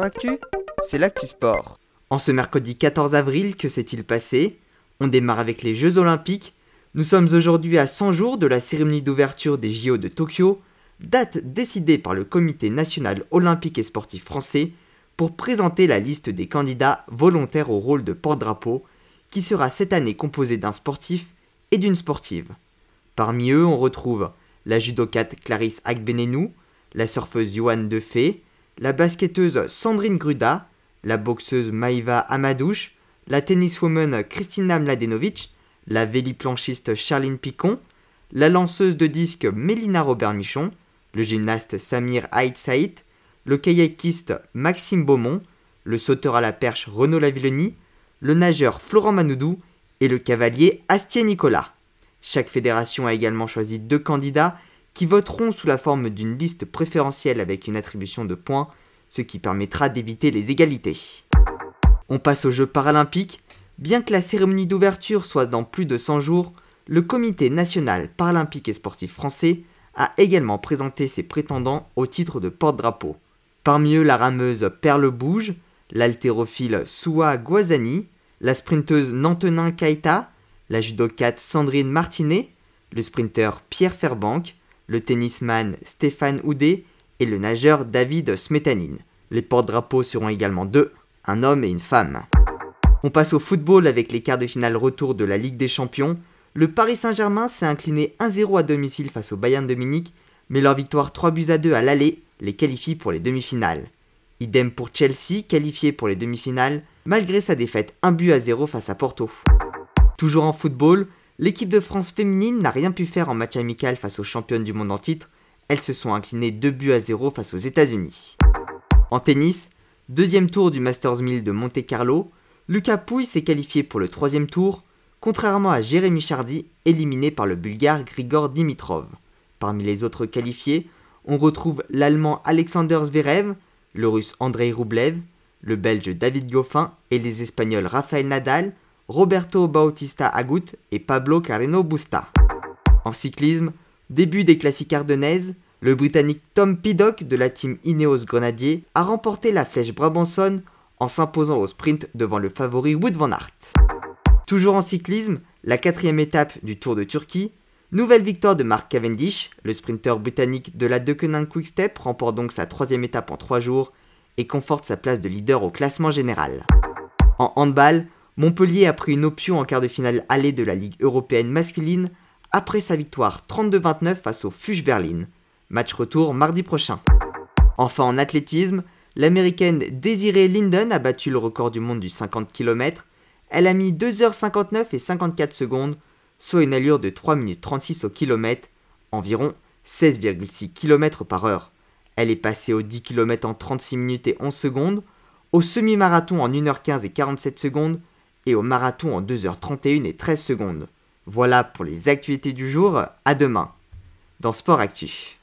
Actu, c'est l'actu sport. En ce mercredi 14 avril, que s'est-il passé? On démarre avec les Jeux Olympiques. Nous sommes aujourd'hui à 100 jours de la cérémonie d'ouverture des JO de Tokyo, date décidée par le Comité national olympique et sportif français pour présenter la liste des candidats volontaires au rôle de porte-drapeau, qui sera cette année composée d'un sportif et d'une sportive. Parmi eux, on retrouve la judokate Clarisse Agbenenou, la surfeuse Johan Defay, la basketteuse Sandrine Gruda, la boxeuse Maïva Amadouche, la tenniswoman Kristina Mladenovic, la véliplanchiste Charline Picon, la lanceuse de disque Mélina Robert-Michon, le gymnaste Samir Haït Saïd, le kayakiste Maxime Beaumont, le sauteur à la perche Renaud Lavillenie, le nageur Florent Manoudou et le cavalier Astier Nicolas. Chaque fédération a également choisi deux candidats qui voteront sous la forme d'une liste préférentielle avec une attribution de points, ce qui permettra d'éviter les égalités. On passe aux Jeux paralympiques. Bien que la cérémonie d'ouverture soit dans plus de 100 jours, le Comité national paralympique et sportif français a également présenté ses prétendants au titre de porte-drapeau. Parmi eux la rameuse Perle Bouge, l'haltérophile Soua Guazani, la sprinteuse Nantenin Kaita, la judocate Sandrine Martinet, le sprinteur Pierre Fairbank, le tennisman Stéphane Houdet et le nageur David Smetanine. Les porte-drapeaux seront également deux, un homme et une femme. On passe au football avec les quarts de finale retour de la Ligue des Champions. Le Paris Saint-Germain s'est incliné 1-0 à domicile face au Bayern de Munich, mais leur victoire 3 buts à 2 à l'aller les qualifie pour les demi-finales. Idem pour Chelsea, qualifié pour les demi-finales, malgré sa défaite 1 but à 0 face à Porto. Toujours en football, L'équipe de France féminine n'a rien pu faire en match amical face aux championnes du monde en titre. Elles se sont inclinées 2 buts à 0 face aux États-Unis. En tennis, deuxième tour du Masters 1000 de Monte Carlo, Lucas Pouille s'est qualifié pour le troisième tour, contrairement à Jérémy Chardy, éliminé par le Bulgare Grigor Dimitrov. Parmi les autres qualifiés, on retrouve l'Allemand Alexander Zverev, le Russe Andrei Rublev, le Belge David Goffin et les Espagnols Rafael Nadal, Roberto Bautista Agut et Pablo Carreno Busta. En cyclisme, début des classiques ardennaises, le Britannique Tom Piddock de la team Ineos Grenadier a remporté la flèche Brabanson en s'imposant au sprint devant le favori Wood van Aert. Toujours en cyclisme, la quatrième étape du Tour de Turquie, nouvelle victoire de Mark Cavendish, le sprinter britannique de la Deceuninck Quick Step remporte donc sa troisième étape en trois jours et conforte sa place de leader au classement général. En handball, Montpellier a pris une option en quart de finale aller de la Ligue européenne masculine après sa victoire 32-29 face au Fuge Berlin. Match retour mardi prochain. Enfin en athlétisme, l'américaine Desiree Linden a battu le record du monde du 50 km. Elle a mis 2h59 et 54 secondes, soit une allure de 3 minutes 36 au kilomètre, environ 16,6 km par heure. Elle est passée au 10 km en 36 minutes et 11 secondes, au semi-marathon en 1h15 et 47 secondes, et au marathon en 2h31 et 13 secondes. Voilà pour les actualités du jour, à demain dans Sport Actu.